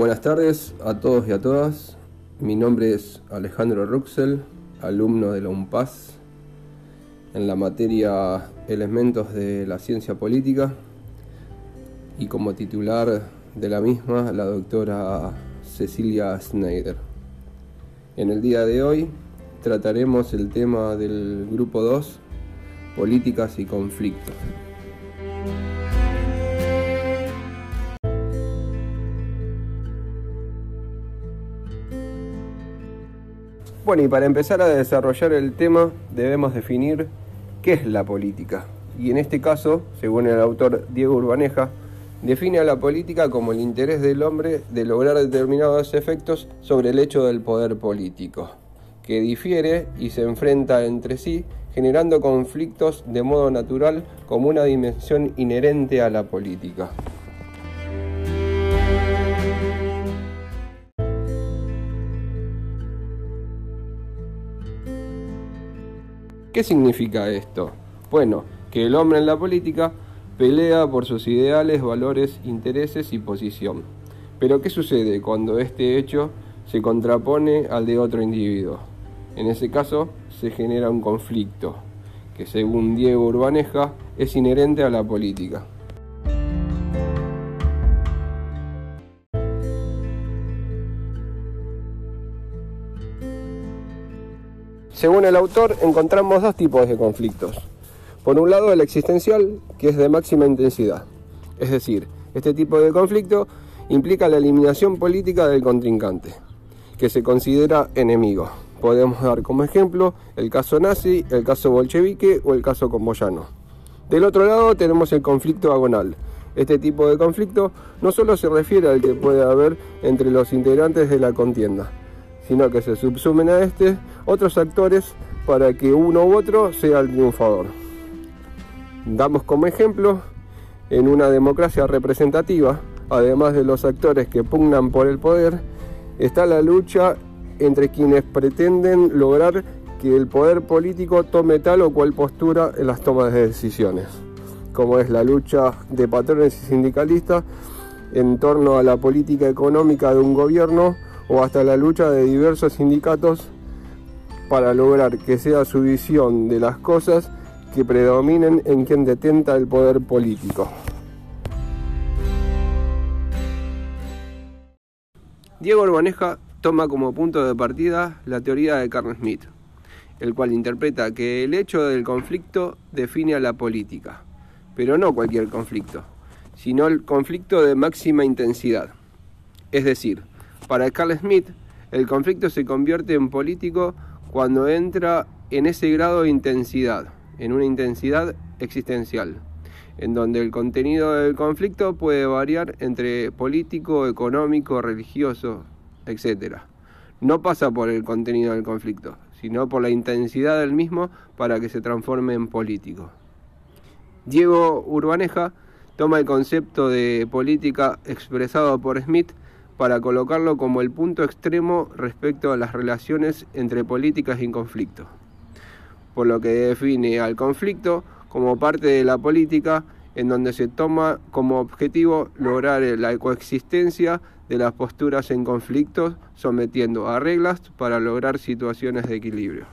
Buenas tardes a todos y a todas. Mi nombre es Alejandro Ruxel, alumno de la UNPAS en la materia Elementos de la Ciencia Política y como titular de la misma la doctora Cecilia Schneider. En el día de hoy trataremos el tema del grupo 2, políticas y conflictos. Bueno, y para empezar a desarrollar el tema debemos definir qué es la política. Y en este caso, según el autor Diego Urbaneja, define a la política como el interés del hombre de lograr determinados efectos sobre el hecho del poder político, que difiere y se enfrenta entre sí, generando conflictos de modo natural como una dimensión inherente a la política. ¿Qué significa esto? Bueno, que el hombre en la política pelea por sus ideales, valores, intereses y posición. Pero ¿qué sucede cuando este hecho se contrapone al de otro individuo? En ese caso se genera un conflicto, que según Diego Urbaneja es inherente a la política. Según el autor, encontramos dos tipos de conflictos. Por un lado, el existencial, que es de máxima intensidad. Es decir, este tipo de conflicto implica la eliminación política del contrincante, que se considera enemigo. Podemos dar como ejemplo el caso nazi, el caso bolchevique o el caso comboyano. Del otro lado tenemos el conflicto agonal. Este tipo de conflicto no solo se refiere al que puede haber entre los integrantes de la contienda, sino que se subsumen a este otros actores para que uno u otro sea el triunfador. Damos como ejemplo, en una democracia representativa, además de los actores que pugnan por el poder, está la lucha entre quienes pretenden lograr que el poder político tome tal o cual postura en las tomas de decisiones, como es la lucha de patrones y sindicalistas en torno a la política económica de un gobierno o hasta la lucha de diversos sindicatos para lograr que sea su visión de las cosas que predominen en quien detenta el poder político. Diego Urbaneja toma como punto de partida la teoría de Carl Smith, el cual interpreta que el hecho del conflicto define a la política, pero no cualquier conflicto, sino el conflicto de máxima intensidad. Es decir, para Carl Smith, el conflicto se convierte en político cuando entra en ese grado de intensidad, en una intensidad existencial, en donde el contenido del conflicto puede variar entre político, económico, religioso, etc. No pasa por el contenido del conflicto, sino por la intensidad del mismo para que se transforme en político. Diego Urbaneja toma el concepto de política expresado por Smith para colocarlo como el punto extremo respecto a las relaciones entre políticas y conflicto, por lo que define al conflicto como parte de la política en donde se toma como objetivo lograr la coexistencia de las posturas en conflictos sometiendo a reglas para lograr situaciones de equilibrio.